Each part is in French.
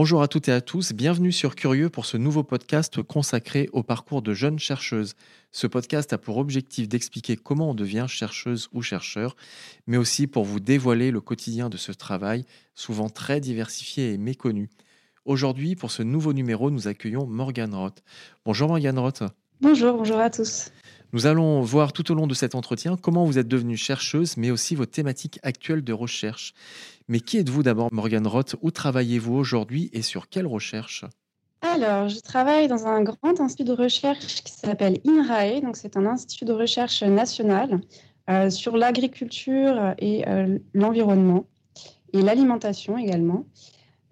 Bonjour à toutes et à tous, bienvenue sur Curieux pour ce nouveau podcast consacré au parcours de jeunes chercheuses. Ce podcast a pour objectif d'expliquer comment on devient chercheuse ou chercheur, mais aussi pour vous dévoiler le quotidien de ce travail, souvent très diversifié et méconnu. Aujourd'hui, pour ce nouveau numéro, nous accueillons Morgane Roth. Bonjour Morgane Roth. Bonjour, bonjour à tous. Nous allons voir tout au long de cet entretien comment vous êtes devenue chercheuse, mais aussi vos thématiques actuelles de recherche. Mais qui êtes-vous d'abord, Morgane Roth? Où travaillez-vous aujourd'hui et sur quelle recherche? Alors, je travaille dans un grand institut de recherche qui s'appelle INRAE, donc c'est un institut de recherche national euh, sur l'agriculture et euh, l'environnement et l'alimentation également.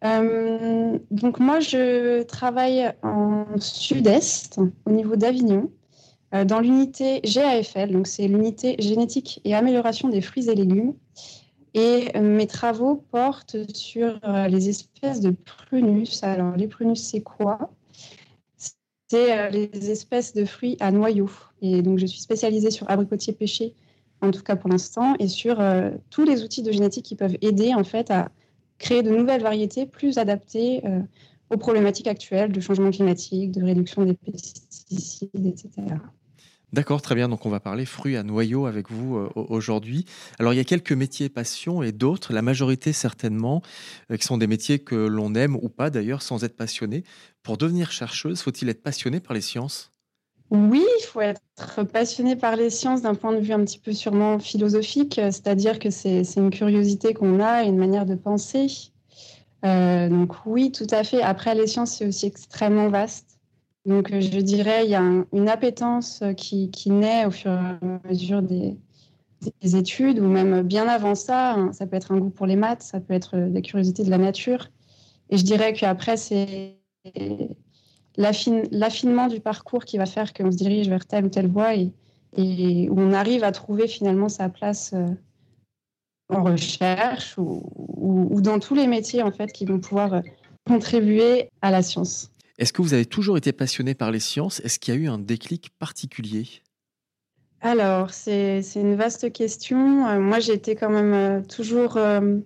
Euh, donc moi, je travaille en sud-est, au niveau d'Avignon, dans l'unité GAFL, donc c'est l'unité génétique et amélioration des fruits et légumes. Et euh, mes travaux portent sur euh, les espèces de prunus. Alors, les prunus, c'est quoi? C'est euh, les espèces de fruits à noyaux. Et donc, je suis spécialisée sur abricotier pêché, en tout cas pour l'instant, et sur tous les outils de génétique qui peuvent aider en fait à créer de nouvelles variétés plus adaptées aux problématiques actuelles de changement climatique, de réduction des pesticides, etc. D'accord, très bien. Donc on va parler fruits à noyaux avec vous euh, aujourd'hui. Alors il y a quelques métiers passion et d'autres, la majorité certainement, euh, qui sont des métiers que l'on aime ou pas d'ailleurs sans être passionné. Pour devenir chercheuse, faut-il être passionné par les sciences? Oui, il faut être passionné par les sciences d'un point de vue un petit peu sûrement philosophique, c'est-à-dire que c'est une curiosité qu'on a une manière de penser. Euh, donc oui, tout à fait. Après, les sciences, c'est aussi extrêmement vaste. Donc, euh, je dirais, il y a une appétence euh, qui, naît au fur et à mesure des, études, ou même bien avant ça. Hein. ça peut être un goût pour les maths, ça peut être euh, la curiosité de la nature. Et je dirais qu'après, c'est l'affinement du parcours qui va faire qu'on se dirige vers telle ou telle voie et, où on arrive à trouver finalement sa place en recherche ou, ou, dans tous les métiers en fait qui vont pouvoir contribuer à la science. Est-ce que vous avez toujours été passionné par les sciences? Est-ce qu'il y a eu un déclic particulier? Alors, c'est une vaste question. Euh, moi, été quand même euh, toujours euh,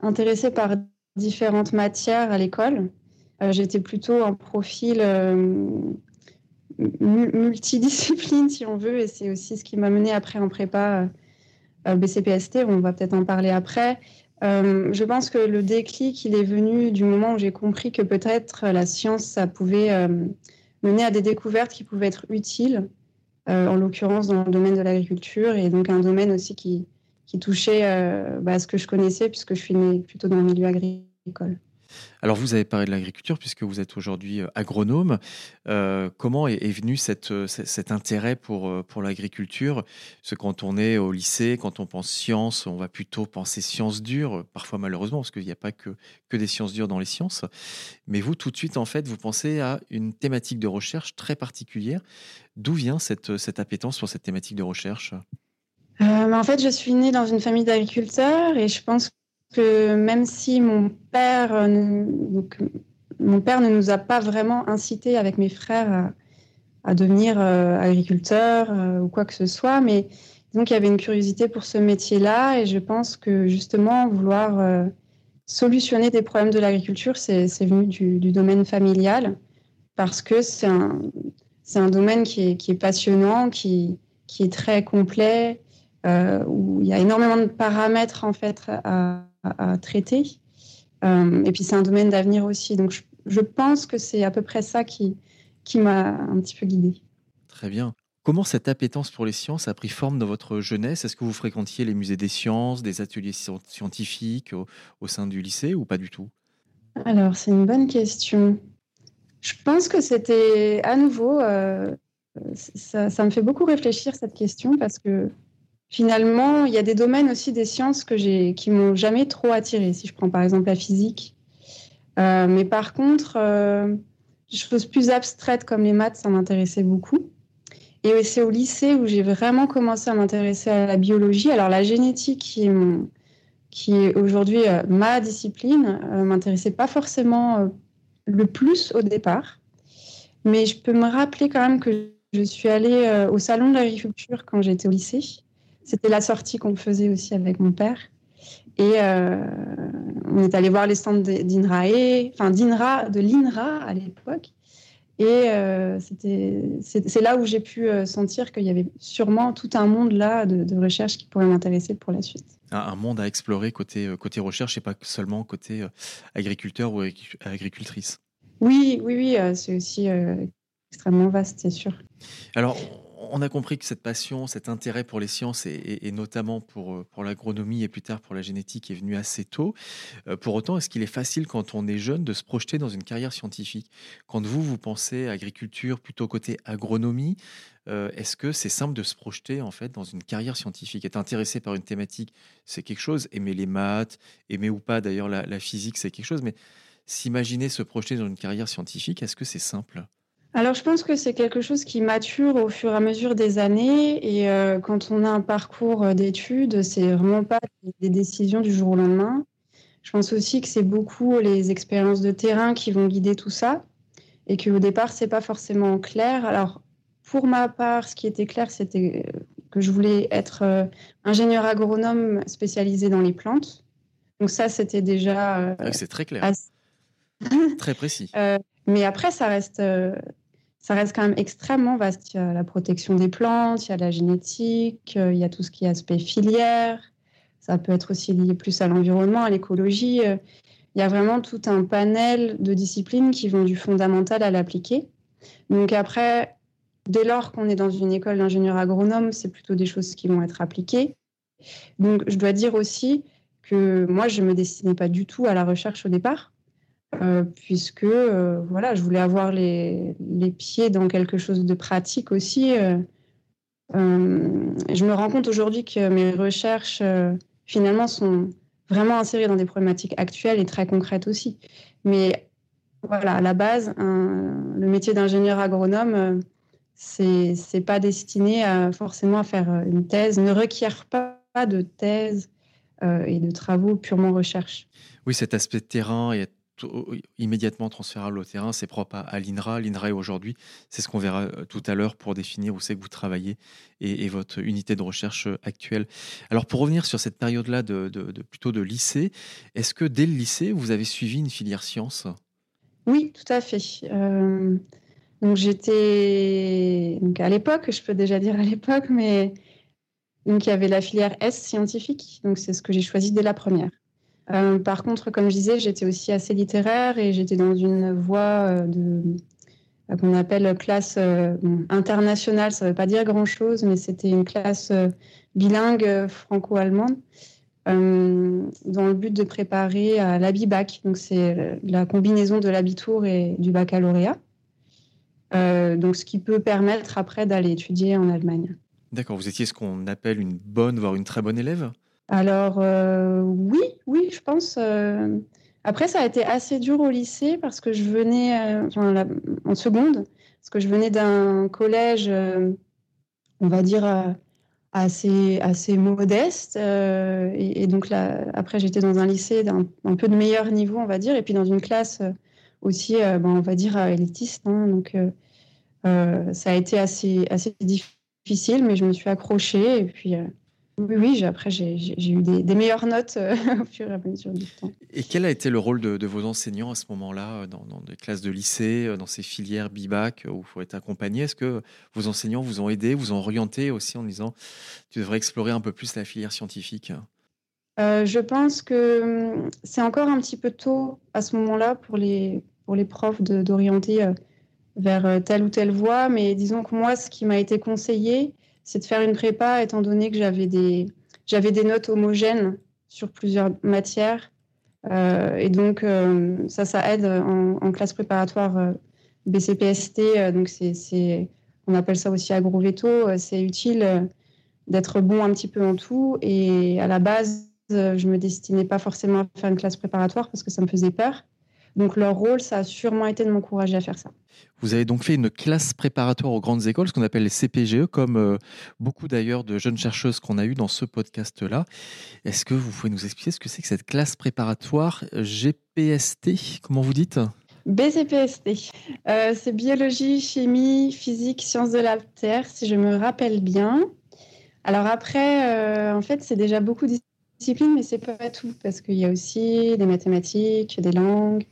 intéressée par différentes matières à l'école. J'étais plutôt un profil multidiscipline, si on veut, et c'est aussi ce qui m'a mené après en prépa BCPST, on va peut-être en parler après. Euh, je pense que le déclic, il est venu du moment où j'ai compris que peut-être la science, ça pouvait euh, mener à des découvertes qui pouvaient être utiles, euh, en l'occurrence dans le domaine de l'agriculture, et donc un domaine aussi qui, touchait bah, ce que je connaissais, puisque je suis née plutôt dans le milieu agricole. Alors, vous avez parlé de l'agriculture puisque vous êtes aujourd'hui euh, agronome. Euh, comment est, venu euh, cet intérêt pour, l'agriculture? Parce que quand on est au lycée, quand on pense sciences, on va plutôt penser sciences dures, parfois malheureusement, parce qu'il n'y a pas que, des sciences dures dans les sciences. Mais vous, tout de suite, en fait, vous pensez à une thématique de recherche très particulière. D'où vient cette, cette appétence pour cette thématique de recherche? En fait, je suis née dans une famille d'agriculteurs et je pense que même si mon père, euh, mon père ne nous a pas vraiment incité avec mes frères à, devenir euh, agriculteurs euh, ou quoi que ce soit, mais donc il y avait une curiosité pour ce métier-là et je pense que justement vouloir solutionner des problèmes de l'agriculture, c'est venu du, domaine familial parce que c'est un, un, domaine qui est, qui est passionnant, qui, qui, est très complet, où il y a énormément de paramètres en fait à, à, traiter. Euh, et puis c'est un domaine d'avenir aussi. Donc je, pense que c'est à peu près ça qui, qui m'a un petit peu guidée. Très bien. Comment cette appétence pour les sciences a pris forme dans votre jeunesse? Est-ce que vous fréquentiez les musées des sciences, des ateliers scientifiques au, sein du lycée ou pas du tout? Alors, c'est une bonne question. Je pense que c'était à nouveau, ça, ça, me fait beaucoup réfléchir cette question parce que finalement, il y a des domaines aussi des sciences que j'ai, qui m'ont jamais trop attiré. Si je prends par exemple la physique, mais par contre, des choses plus abstraites comme les maths, ça m'intéressait beaucoup. Et c'est au lycée où j'ai vraiment commencé à m'intéresser à la biologie. Alors la génétique, qui est, aujourd'hui euh, ma discipline, euh, m'intéressait pas forcément euh, le plus au départ. Mais je peux me rappeler quand même que je suis allée euh, au salon de l'agriculture quand j'étais au lycée. C'était la sortie qu'on faisait aussi avec mon père. Et on est allé voir les stands d'INRAE, enfin d'INRA, de l'INRA à l'époque. Et euh, c'est là où j'ai pu euh, sentir qu'il y avait sûrement tout un monde là de, recherche qui pourrait m'intéresser pour la suite. Un, monde à explorer côté, euh, côté recherche et pas seulement côté agriculteur ou agricultrice. Oui, oui, oui, c'est aussi extrêmement vaste, c'est sûr. Alors, on a compris que cette passion, cet intérêt pour les sciences et, notamment pour, euh, pour l'agronomie et plus tard pour la génétique est venu assez tôt. Euh, pour autant, est-ce qu'il est facile quand on est jeune de se projeter dans une carrière scientifique? Quand vous, vous pensez agriculture plutôt côté agronomie, euh, est-ce que c'est simple de se projeter en fait dans une carrière scientifique? Être intéressé par une thématique, c'est quelque chose. Aimer les maths, aimer ou pas d'ailleurs la physique, c'est quelque chose. Mais s'imaginer se projeter dans une carrière scientifique, est-ce que c'est simple? Alors, je pense que c'est quelque chose qui mature au fur et à mesure des années. Et euh, quand on a un parcours euh, d'études, c'est vraiment pas des décisions du jour au lendemain. Je pense aussi que c'est beaucoup les expériences de terrain qui vont guider tout ça. Et qu'au départ, c'est pas forcément clair. Alors, pour ma part, ce qui était clair, c'était que je voulais être euh, ingénieur agronome spécialisé dans les plantes. Donc, ça, c'était déjà. c'est très clair. très précis. mais après, ça reste ça reste quand même extrêmement vaste. Il y a la protection des plantes, il y a la génétique, euh, il y a tout ce qui est aspect filière. Ça peut être aussi lié plus à l'environnement, à l'écologie. Euh, il y a vraiment tout un panel de disciplines qui vont du fondamental à l'appliqué. Donc après, dès lors qu'on est dans une école d'ingénieur agronome, c'est plutôt des choses qui vont être appliquées. Donc je dois dire aussi que moi, je ne me destinais pas du tout à la recherche au départ. Euh, puisque euh, voilà, je voulais avoir les, les, pieds dans quelque chose de pratique aussi. Euh, je me rends compte aujourd'hui que mes recherches, finalement, sont vraiment insérées dans des problématiques actuelles et très concrètes aussi. Mais voilà, à la base, le métier d'ingénieur agronome, c'est n'est pas destiné à, forcément à faire une thèse, ne requiert pas de thèse et de travaux purement recherche. Oui, cet aspect terrain et immédiatement transférable au terrain, c'est propre à, l'INRA. L'INRA aujourd'hui, c'est ce qu'on verra euh, tout à l'heure pour définir où c'est que vous travaillez et, votre unité de recherche euh, actuelle. Alors pour revenir sur cette période-là de, plutôt de lycée, est-ce que dès le lycée, vous avez suivi une filière sciences Oui, tout à fait. Euh, donc j'étais donc à l'époque, je peux déjà dire à l'époque, mais donc il y avait la filière S scientifique, donc c'est ce que j'ai choisi dès la première. Euh, par contre, comme je disais, j'étais aussi assez littéraire et j'étais dans une voie euh, de euh, qu'on appelle classe internationale. Ça ne veut pas dire grand-chose, mais c'était une classe bilingue franco-allemande dans le but de préparer à l'ABIBAC. Donc, c'est la combinaison de l'Abitour et du baccalauréat. donc, ce qui peut permettre après d'aller étudier en Allemagne. D'accord. Vous étiez ce qu'on appelle une bonne, voire une très bonne élève? Alors euh, oui, oui, je pense. Euh, après, ça a été assez dur au lycée parce que je venais euh, en seconde, parce que je venais d'un collège, on va dire assez modeste, et, donc là, après j'étais dans un lycée d'un un peu de meilleur niveau, on va dire, et puis dans une classe aussi, ben, on va dire élitiste. Hein, donc ça a été assez assez difficile, mais je me suis accrochée et puis oui, oui après, j'ai eu des, meilleures notes euh, au fur et à mesure du temps. Et quel a été le rôle de, vos enseignants à ce moment-là, euh, dans, des classes de lycée, euh, dans ces filières BIBAC où il faut être accompagné? Est-ce que vos enseignants vous ont aidé, vous ont orienté aussi en disant tu devrais explorer un peu plus la filière scientifique? Je pense que hum, c'est encore un petit peu tôt à ce moment-là pour les, pour les profs d'orienter vers telle ou telle voie, mais disons que moi, ce qui m'a été conseillé, c'est de faire une prépa, étant donné que j'avais des, j'avais des notes homogènes sur plusieurs matières. Euh, et donc, euh, ça, ça aide en, classe préparatoire euh, BCPST, donc on appelle ça aussi agroveto, c'est utile d'être bon un petit peu en tout. Et à la base, je me destinais pas forcément à faire une classe préparatoire parce que ça me faisait peur. Donc leur rôle, ça a sûrement été de m'encourager à faire ça. Vous avez donc fait une classe préparatoire aux grandes écoles, ce qu'on appelle les CPGE, comme euh, beaucoup d'ailleurs de jeunes chercheuses qu'on a eues dans ce podcast-là. Est-ce que vous pouvez nous expliquer ce que c'est que cette classe préparatoire GPST Comment vous dites? BCPST. Euh, c'est biologie, chimie, physique, sciences de la terre, si je me rappelle bien. Alors après, euh, en fait, c'est déjà beaucoup de disciplines, mais c'est pas tout, parce qu'il y a aussi des mathématiques, des langues,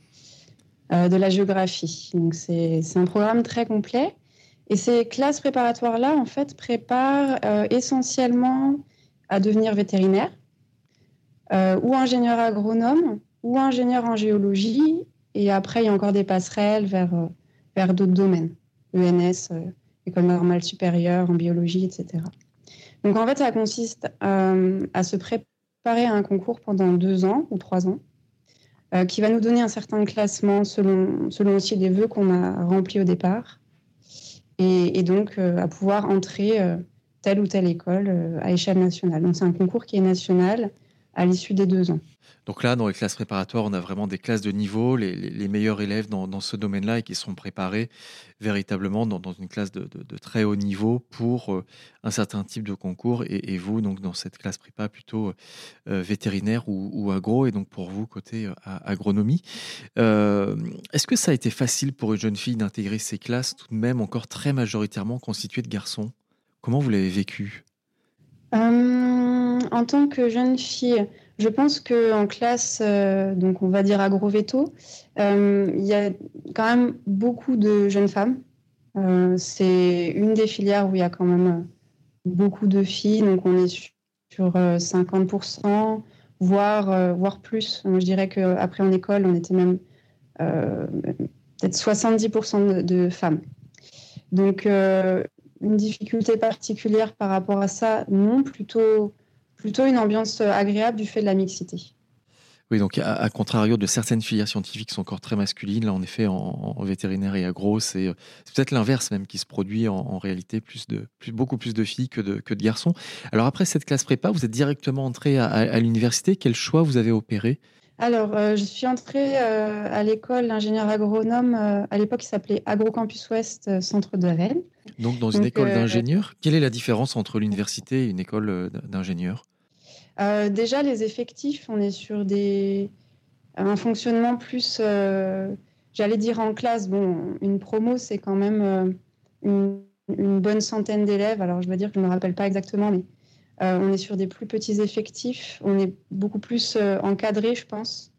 de la géographie. Donc c'est un programme très complet. Et ces classes préparatoires-là, en fait, préparent euh, essentiellement à devenir vétérinaire euh, ou ingénieur agronome ou ingénieur en géologie. Et après, il y a encore des passerelles vers, vers d'autres domaines, ENS, École normale supérieure en biologie, etc. Donc en fait, ça consiste à se préparer à un concours pendant deux ans ou trois ans euh, qui va nous donner un certain classement selon, selon aussi les vœux qu'on a remplis au départ. Et, donc, euh, à pouvoir entrer euh, telle ou telle école à échelle nationale. Donc, c'est un concours qui est national à l'issue des deux ans. Donc là, dans les classes préparatoires, on a vraiment des classes de niveau, les, meilleurs élèves dans, ce domaine-là et qui sont préparés véritablement dans, une classe de, très haut niveau pour euh, un certain type de concours. Et, vous, donc dans cette classe prépa plutôt euh, vétérinaire ou, agro, et donc pour vous, côté euh, agronomie. Est-ce que ça a été facile pour une jeune fille d'intégrer ces classes, tout de même encore très majoritairement constituées de garçons? Comment vous l'avez vécu? En tant que jeune fille, je pense qu'en classe, euh, donc on va dire agroveto, euh, il y a quand même beaucoup de jeunes femmes. Euh, c'est une des filières où il y a quand même beaucoup de filles, donc on est sur 50%, voire, voire plus. je dirais qu'après en école, on était même peut-être 70% de, de, femmes. Donc une difficulté particulière par rapport à ça, non, plutôt plutôt une ambiance euh, agréable du fait de la mixité. Oui, donc à, contrario de certaines filières scientifiques qui sont encore très masculines, là en effet en, vétérinaire et agro, c'est peut-être l'inverse même qui se produit en, réalité, plus de, beaucoup plus de filles que de, que de garçons. Alors après cette classe prépa, vous êtes directement entré à, l'université. Quel choix vous avez opéré alors, euh, je suis entrée euh, à l'école d'ingénieur agronome. à l'époque, il s'appelait Agrocampus Ouest, centre de Rennes. Donc, dans une école d'ingénieur. Quelle est la différence entre l'université et une école d'ingénieur? Euh, déjà, les effectifs, on est sur des, un fonctionnement plus, euh, j'allais dire en classe. Bon, une promo, c'est quand même euh, une, bonne centaine d'élèves. Alors, je veux dire que je ne me rappelle pas exactement, mais on est sur des plus petits effectifs. On est beaucoup plus encadré, je pense.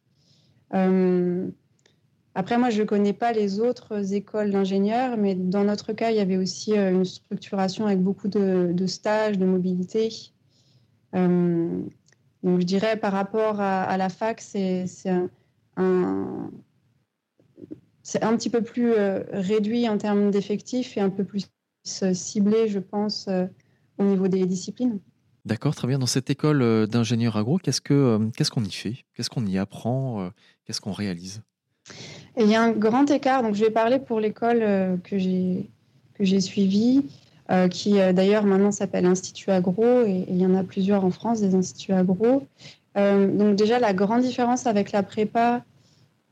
après, moi, je ne connais pas les autres écoles d'ingénieurs, mais dans notre cas, il y avait aussi une structuration avec beaucoup de, stages, de mobilité. Euh, donc je dirais par rapport à, la fac, c'est un, petit peu plus euh, réduit en termes d'effectifs et un peu plus euh, ciblé, je pense, au niveau des disciplines. D'accord, très bien. Dans cette école d'ingénieur agro, qu'est-ce qu'on qu'est-ce qu'on y fait? Qu'est-ce qu'on y apprend Qu'est-ce qu'on réalise? Il y a un grand écart. Donc, je vais parler pour l'école que j'ai suivie. Euh, qui euh, d'ailleurs maintenant s'appelle Institut Agro, et, il y en a plusieurs en France, des instituts agro. Euh, donc déjà, la grande différence avec la prépa,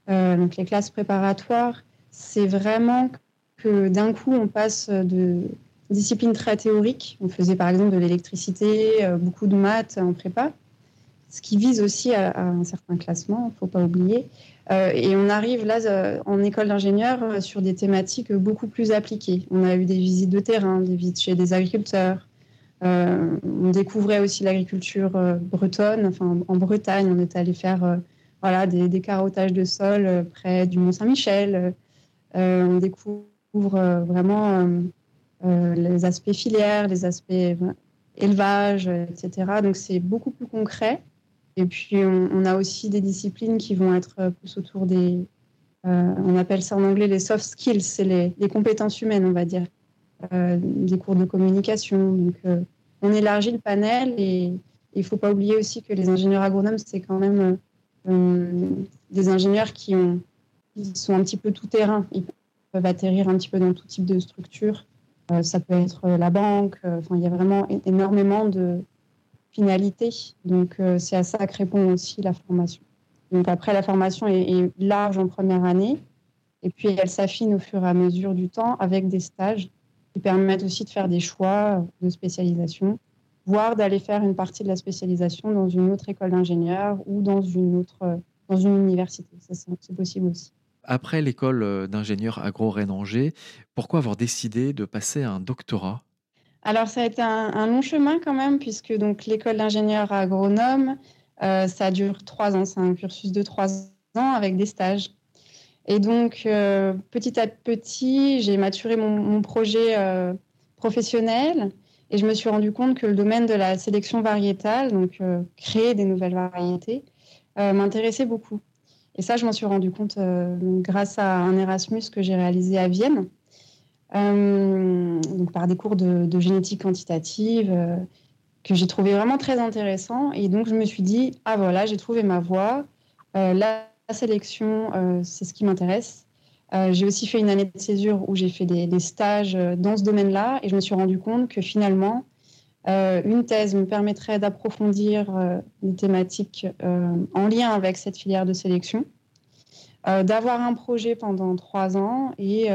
donc les classes préparatoires, c'est vraiment que d'un coup, on passe de disciplines très théoriques. On faisait par exemple de l'électricité, beaucoup de maths en prépa, ce qui vise aussi à, un certain classement, il ne faut pas oublier. Euh, et on arrive là euh, en école d'ingénieur euh, sur des thématiques beaucoup plus appliquées. On a eu des visites de terrain, des visites chez des agriculteurs. on découvrait aussi l'agriculture bretonne. Enfin, en Bretagne, on est allé faire voilà, des, des, carottages de sol près du Mont-Saint-Michel. on découvre vraiment les aspects filières, les aspects élevage, etc. Donc c'est beaucoup plus concret. Et puis, on, a aussi des disciplines qui vont être euh, plus autour des. Euh, on appelle ça en anglais les soft skills, c'est les, compétences humaines, on va dire. Euh, des cours de communication. Donc, on élargit le panel et il faut pas oublier aussi que les ingénieurs agronomes, c'est quand même des ingénieurs qui, qui, sont un petit peu tout terrain. Ils peuvent atterrir un petit peu dans tout type de structure. Ça peut être la banque. Enfin, il y a vraiment énormément de finalités. Donc, c'est à ça que répond aussi la formation. Donc, après, la formation est large en première année. Et puis, elle s'affine au fur et à mesure du temps avec des stages qui permettent aussi de faire des choix de spécialisation, voire d'aller faire une partie de la spécialisation dans une autre école d'ingénieur ou dans une autre dans une université. c'est possible aussi. Après l'école d'ingénieur agro-Rennes-Angers, pourquoi avoir décidé de passer un doctorat? Alors, ça a été un, long chemin quand même, puisque donc l'école d'ingénieur agronome, euh, ça dure trois ans. C'est un cursus de trois ans avec des stages. Et donc, euh, petit à petit, j'ai maturé mon, projet euh, professionnel et je me suis rendu compte que le domaine de la sélection variétale, donc euh, créer des nouvelles variétés, m'intéressait beaucoup. Et ça, je m'en suis rendu compte grâce à un Erasmus que j'ai réalisé à Vienne, donc par des cours de, génétique quantitative que j'ai trouvé vraiment très intéressant. Et donc, je me suis dit, ah voilà, j'ai trouvé ma voie. la sélection, euh, c'est ce qui m'intéresse. Euh, j'ai aussi fait une année de césure où j'ai fait des, stages euh, dans ce domaine-là et je me suis rendu compte que finalement, une thèse me permettrait d'approfondir les thématiques en lien avec cette filière de sélection, d'avoir un projet pendant trois ans et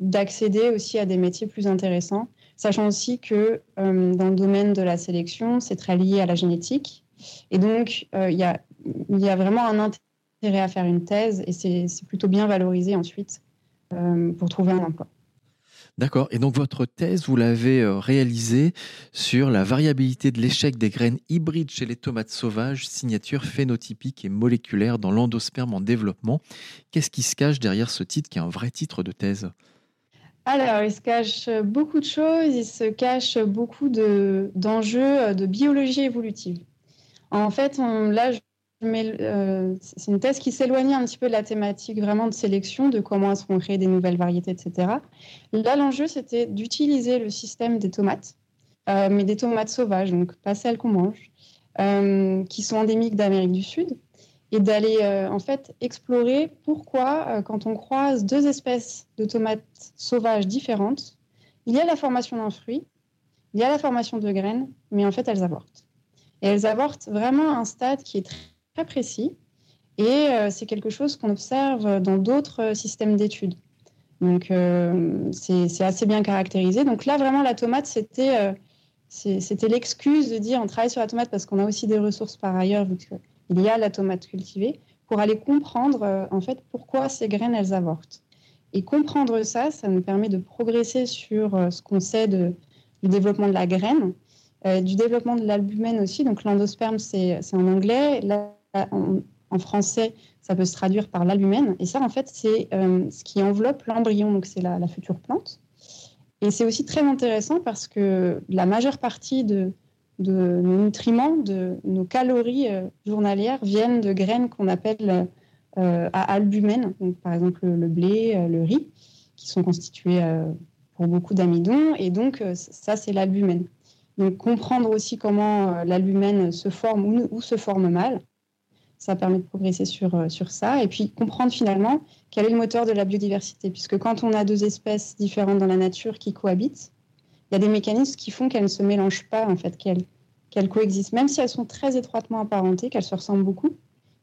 d'accéder aussi à des métiers plus intéressants, sachant aussi que dans le domaine de la sélection, c'est très lié à la génétique. Et donc, il y, a, vraiment un intérêt à faire une thèse et c'est plutôt bien valorisé ensuite euh, pour trouver un emploi. D'accord. Et donc votre thèse, vous l'avez euh, réalisée sur la variabilité de l'échec des graines hybrides chez les tomates sauvages, signature phénotypique et moléculaire dans l'endosperme en développement. Qu'est-ce qui se cache derrière ce titre qui est un vrai titre de thèse? Alors, il se cache beaucoup de choses, il se cache beaucoup d'enjeux de, biologie évolutive. En fait, là, mais euh, c'est une thèse qui s'éloignait un petit peu de la thématique vraiment de sélection, de comment est-ce qu'on des nouvelles variétés, etc. Là, l'enjeu, c'était d'utiliser le système des tomates, euh, mais des tomates sauvages, donc pas celles qu'on mange, euh, qui sont endémiques d'Amérique du Sud, et d'aller en fait explorer pourquoi, quand on croise deux espèces de tomates sauvages différentes, il y a la formation d'un fruit, il y a la formation de graines, mais en fait, elles avortent. Et elles avortent vraiment à un stade qui est très très précis. Et euh, c'est quelque chose qu'on observe dans d'autres euh, systèmes d'études. Donc, euh, c'est assez bien caractérisé. Donc là, vraiment, la tomate, c'était c'était l'excuse de dire on travaille sur la tomate parce qu'on a aussi des ressources par ailleurs, vu qu'il y a la tomate cultivée, pour aller comprendre en fait pourquoi ces graines elles avortent. Et comprendre ça, ça nous permet de progresser sur ce qu'on sait de, du développement de la graine, du développement de l'albumène aussi. Donc l'endosperme, c'est en anglais. En, français, ça peut se traduire par l'albumène. Et ça, en fait, c'est euh, ce qui enveloppe l'embryon, donc c'est la, future plante. Et c'est aussi très intéressant parce que la majeure partie de, nos nutriments, de nos calories euh, journalières viennent de graines qu'on appelle euh, à albumène, donc par exemple le blé, le riz, qui sont constitués pour beaucoup d'amidon. Et donc, ça, c'est l'albumène. Donc, comprendre aussi comment l'albumène se forme ou, se forme mal, ça permet de progresser sur, euh, sur ça. Et puis comprendre finalement quel est le moteur de la biodiversité. Puisque quand on a deux espèces différentes dans la nature qui cohabitent, il y a des mécanismes qui font qu'elles ne se mélangent pas, en fait, qu'elles coexistent. Même si elles sont très étroitement apparentées, qu'elles se ressemblent beaucoup,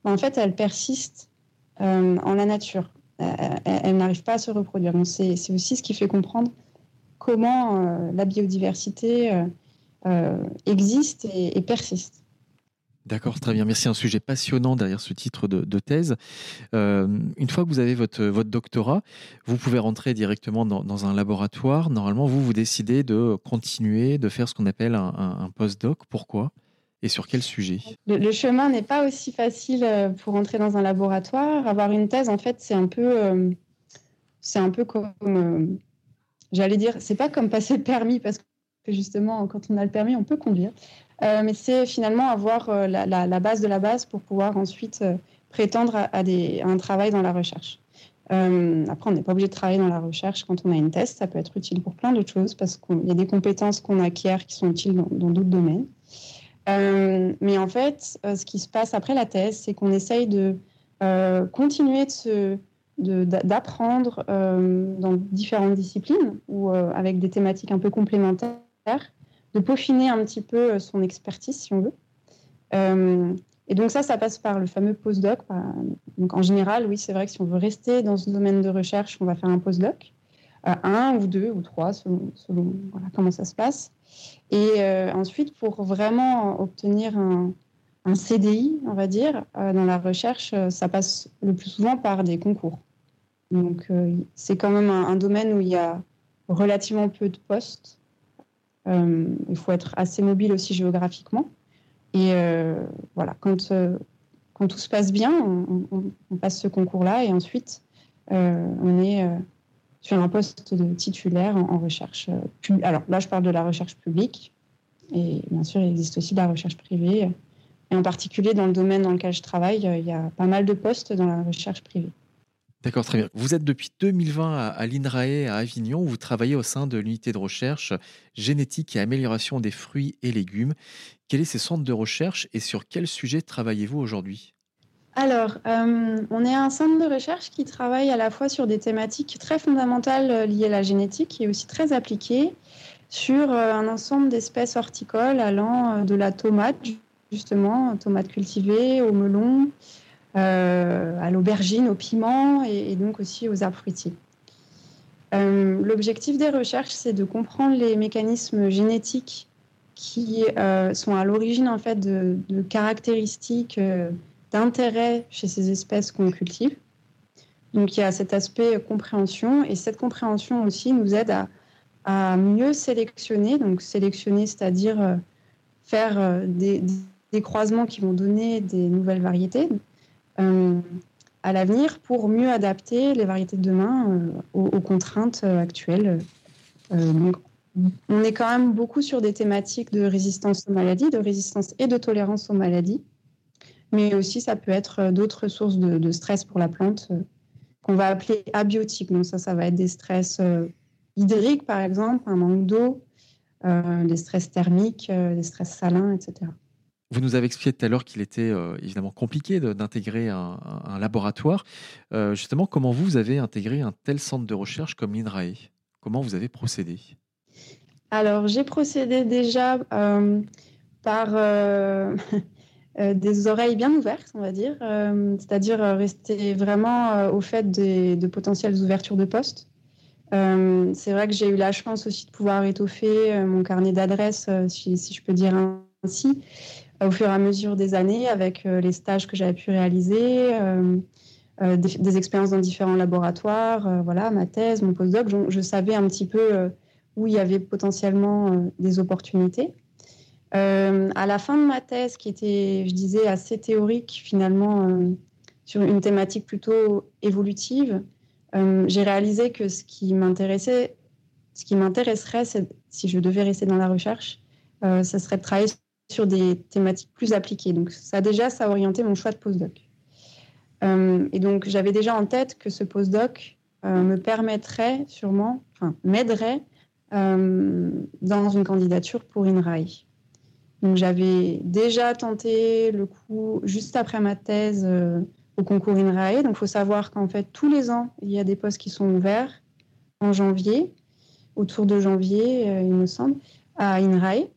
en fait, elles persistent euh, en la nature. Euh, elles, n'arrivent pas à se reproduire. c'est aussi ce qui fait comprendre comment la biodiversité existe et persiste. D'accord, très bien. Merci. Un sujet passionnant derrière ce titre de, thèse. Euh, une fois que vous avez votre, doctorat, vous pouvez rentrer directement dans, un laboratoire. Normalement, vous, vous décidez de continuer, de faire ce qu'on appelle un, un, post-doc. Pourquoi et sur quel sujet? Le, chemin n'est pas aussi facile euh, pour entrer dans un laboratoire. Avoir une thèse, en fait, c'est un peu, euh, c'est un peu comme, j'allais dire, c'est pas comme passer le permis parce que justement, quand on a le permis, on peut conduire. Euh, mais c'est finalement avoir euh, la, base de la base pour pouvoir ensuite euh, prétendre à, un travail dans la recherche. après, on n'est pas obligé de travailler dans la recherche quand on a une thèse. Ça peut être utile pour plein d'autres choses parce qu'il y a des compétences qu'on acquiert qui sont utiles dans d'autres domaines. mais en fait, ce qui se passe après la thèse, c'est qu'on essaye de continuer d'apprendre dans différentes disciplines ou avec des thématiques un peu complémentaires, de peaufiner un petit peu son expertise, si on veut. et donc ça, ça passe par le fameux postdoc. Donc en général, oui, c'est vrai que si on veut rester dans ce domaine de recherche, on va faire un postdoc, un ou deux ou trois, selon, comment ça se passe. Et ensuite, pour vraiment obtenir un, un CDI, on va dire, euh, dans la recherche, euh, ça passe le plus souvent par des concours. Donc, euh, c'est quand même un, domaine où il y a relativement peu de postes. Il faut être assez mobile aussi géographiquement. Et voilà, quand, quand tout se passe bien, on, passe ce concours-là et ensuite, on est sur un poste de titulaire en, en recherche. Alors là, je parle de la recherche publique. Et bien sûr, il existe aussi de la recherche privée et en particulier, dans le domaine dans lequel je travaille, euh, il y a pas mal de postes dans la recherche privée. D'accord, très bien. Vous êtes depuis 2020 à, l'INRAE à Avignon, où vous travaillez au sein de l'unité de recherche génétique et amélioration des fruits et légumes. Quel est ces centres de recherche et sur quel sujet travaillez-vous aujourd'hui? Alors, euh, on est un centre de recherche qui travaille à la fois sur des thématiques très fondamentales euh, liées à la génétique et aussi très appliquées sur un ensemble d'espèces horticoles allant de la tomate justement, tomates cultivées, au melon, euh, à l'aubergine, au piment et, donc aussi aux arbres fruitiers. Euh, l'objectif des recherches, c'est de comprendre les mécanismes génétiques qui euh, sont à l'origine en fait de, caractéristiques d'intérêt chez ces espèces qu'on cultive. Donc il y a cet aspect compréhension et cette compréhension aussi nous aide à, à mieux sélectionner. Donc sélectionner, c'est-à-dire faire des, des croisements qui vont donner des nouvelles variétés euh, à l'avenir pour mieux adapter les variétés de demain euh, aux, contraintes euh, actuelles. on est quand même beaucoup sur des thématiques de résistance aux maladies, de résistance et de tolérance aux maladies, mais aussi ça peut être d'autres sources de, stress pour la plante qu'on va appeler abiotiques. Donc ça, ça va être des stress hydriques, par exemple, un manque d'eau, des stress thermiques, des stress salins, etc. Vous nous avez expliqué tout à l'heure qu'il était euh, évidemment compliqué d'intégrer un, laboratoire. Euh, justement, comment vous avez intégré un tel centre de recherche comme l'INRAE? Comment vous avez procédé? Alors, j'ai procédé déjà euh, par des oreilles bien ouvertes, on va dire, c'est-à-dire rester vraiment au fait des, de potentielles ouvertures de postes. C'est vrai que j'ai eu la chance aussi de pouvoir étoffer mon carnet d'adresses, si, si, je peux dire ainsi, au fur et à mesure des années avec euh, les stages que j'avais pu réaliser, euh, euh, des, expériences dans différents laboratoires, voilà, ma thèse, mon postdoc. Je, savais un petit peu où il y avait potentiellement des opportunités. à la fin de ma thèse, qui était, je disais, assez théorique finalement, sur une thématique plutôt évolutive, j'ai réalisé que ce qui m'intéressait, ce qui m'intéresserait, si je devais rester dans la recherche, ce serait de travailler sur des thématiques plus appliquées. Donc ça déjà, ça a orienté mon choix de postdoc. Euh, et donc j'avais déjà en tête que ce postdoc euh, me permettrait sûrement, enfin m'aiderait euh, dans une candidature pour INRAE. Donc j'avais déjà tenté le coup juste après ma thèse au concours INRAE. Donc il faut savoir qu'en fait tous les ans, il y a des postes qui sont ouverts en janvier, autour de janvier, il me semble, à INRAE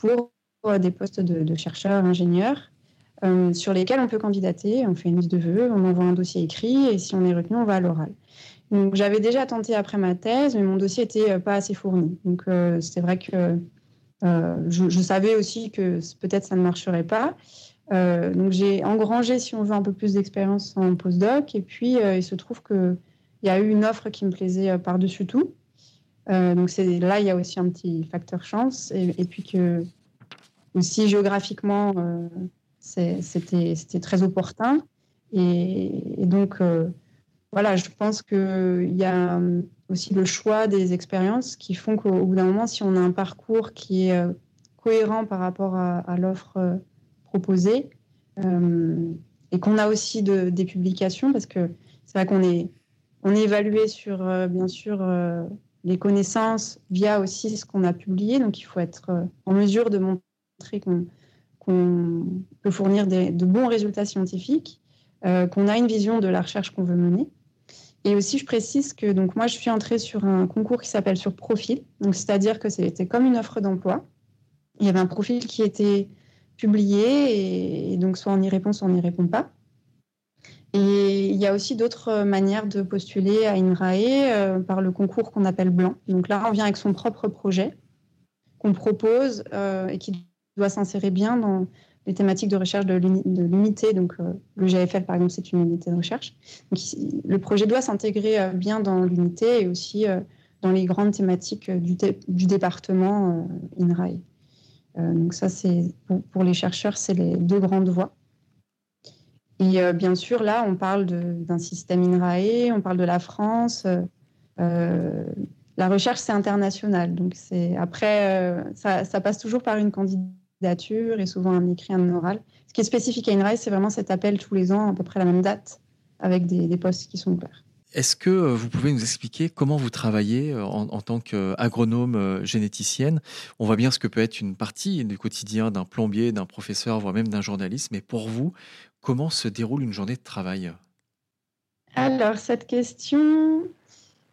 pour des postes de, chercheurs, ingénieurs, euh, sur lesquels on peut candidater. On fait une liste de vœux, on envoie un dossier écrit et si on est retenu, on va à l'oral. Donc j'avais déjà tenté après ma thèse, mais mon dossier n'était euh, pas assez fourni. Donc euh, c'est vrai que je, savais aussi que peut-être ça ne marcherait pas. donc j'ai engrangé, si on veut, un peu plus d'expérience en postdoc. Et puis il se trouve qu'il y a eu une offre qui me plaisait par-dessus tout. donc là, il y a aussi un petit facteur chance. Et, et puis que aussi géographiquement, euh, c'était très opportun. Et, donc, euh, voilà, je pense qu'il y a euh, aussi le choix des expériences qui font qu'au bout d'un moment, si on a un parcours qui est cohérent par rapport à, l'offre proposée, et qu'on a aussi de, des publications, parce que c'est vrai qu'on est, on est évalué sur, bien sûr, les connaissances via aussi ce qu'on a publié, donc il faut être en mesure de montrer qu'on peut fournir de bons résultats scientifiques, euh, qu'on a une vision de la recherche qu'on veut mener. Et aussi, je précise que donc moi, je suis entrée sur un concours qui s'appelle sur profil. C'est-à-dire que c'était comme une offre d'emploi. Il y avait un profil qui était publié et, donc soit on y répond, soit on n'y répond pas. Et il y a aussi d'autres manières de postuler à INRAE euh, par le concours qu'on appelle blanc. Donc là, on vient avec son propre projet qu'on propose euh, et qui doit s'insérer bien dans les thématiques de recherche de l'unité. Donc, euh, le GFL, par exemple, c'est une unité de recherche. Donc, le projet doit s'intégrer euh, bien dans l'unité et aussi euh, dans les grandes thématiques du, département INRAE. donc, ça, c'est pour, les chercheurs, c'est les deux grandes voies. Et bien sûr, là, on parle d'un système INRAE, on parle de la France. la recherche, c'est international. Donc, après, ça, ça, passe toujours par une candidature et souvent un écrit, un oral. Ce qui est spécifique à INRAE, c'est vraiment cet appel tous les ans, à peu près la même date, avec des, postes qui sont ouverts. Est-ce que euh, vous pouvez nous expliquer comment vous travaillez euh, en, tant qu'agronome euh, généticienne? On voit bien ce que peut être une partie du quotidien d'un plombier, d'un professeur, voire même d'un journaliste, mais pour vous, comment se déroule une journée de travail? Alors, cette question,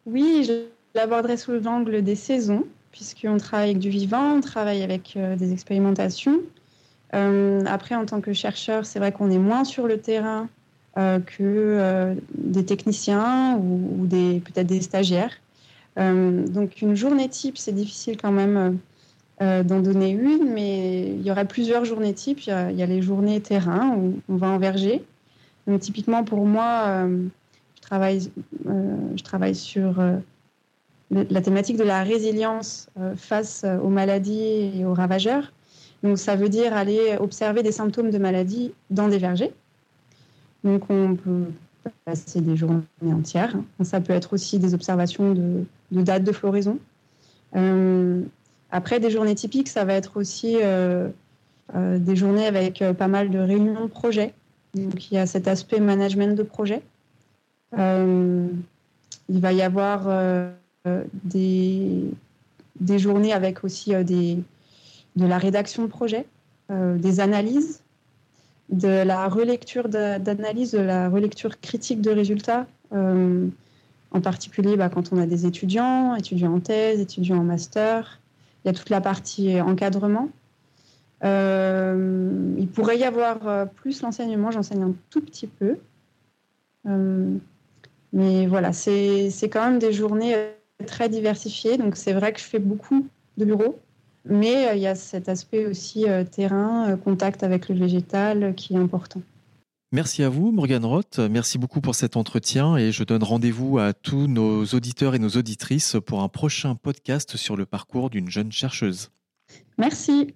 oui, je l'aborderai sous l'angle des saisons puisqu'on travaille avec du vivant, on travaille avec euh, des expérimentations. Euh, après, en tant que chercheur, c'est vrai qu'on est moins sur le terrain euh, que des techniciens ou, peut-être des stagiaires. donc, une journée type, c'est difficile quand même d'en donner une, mais il y aurait plusieurs journées types. Il y, a, les journées terrain où on va en verger. Donc, typiquement, pour moi, je travaille sur la thématique de la résilience euh, face euh, aux maladies et aux ravageurs. Donc, ça veut dire aller observer des symptômes de maladie dans des vergers. Donc, on peut passer des journées entières. Ça peut être aussi des observations de, dates de floraison. Euh, après, des journées typiques, ça va être aussi des journées avec pas mal de réunions de projets. Donc, il y a cet aspect management de projet. il va y avoir des, des journées avec aussi euh, de la rédaction de projet, euh, des analyses, de la relecture d'analyse, de, la relecture critique de résultats, en particulier bah, quand on a des étudiants, étudiants en thèse, étudiants en master. Il y a toute la partie encadrement. il pourrait y avoir plus l'enseignement, j'enseigne un tout petit peu. mais voilà, c'est quand même des journées très diversifié. Donc c'est vrai que je fais beaucoup de bureaux, mais euh, il y a cet aspect aussi euh, terrain, euh, contact avec le végétal qui est important. Merci à vous, Morgane Roth. Merci beaucoup pour cet entretien et je donne rendez-vous à tous nos auditeurs et nos auditrices pour un prochain podcast sur le parcours d'une jeune chercheuse. Merci.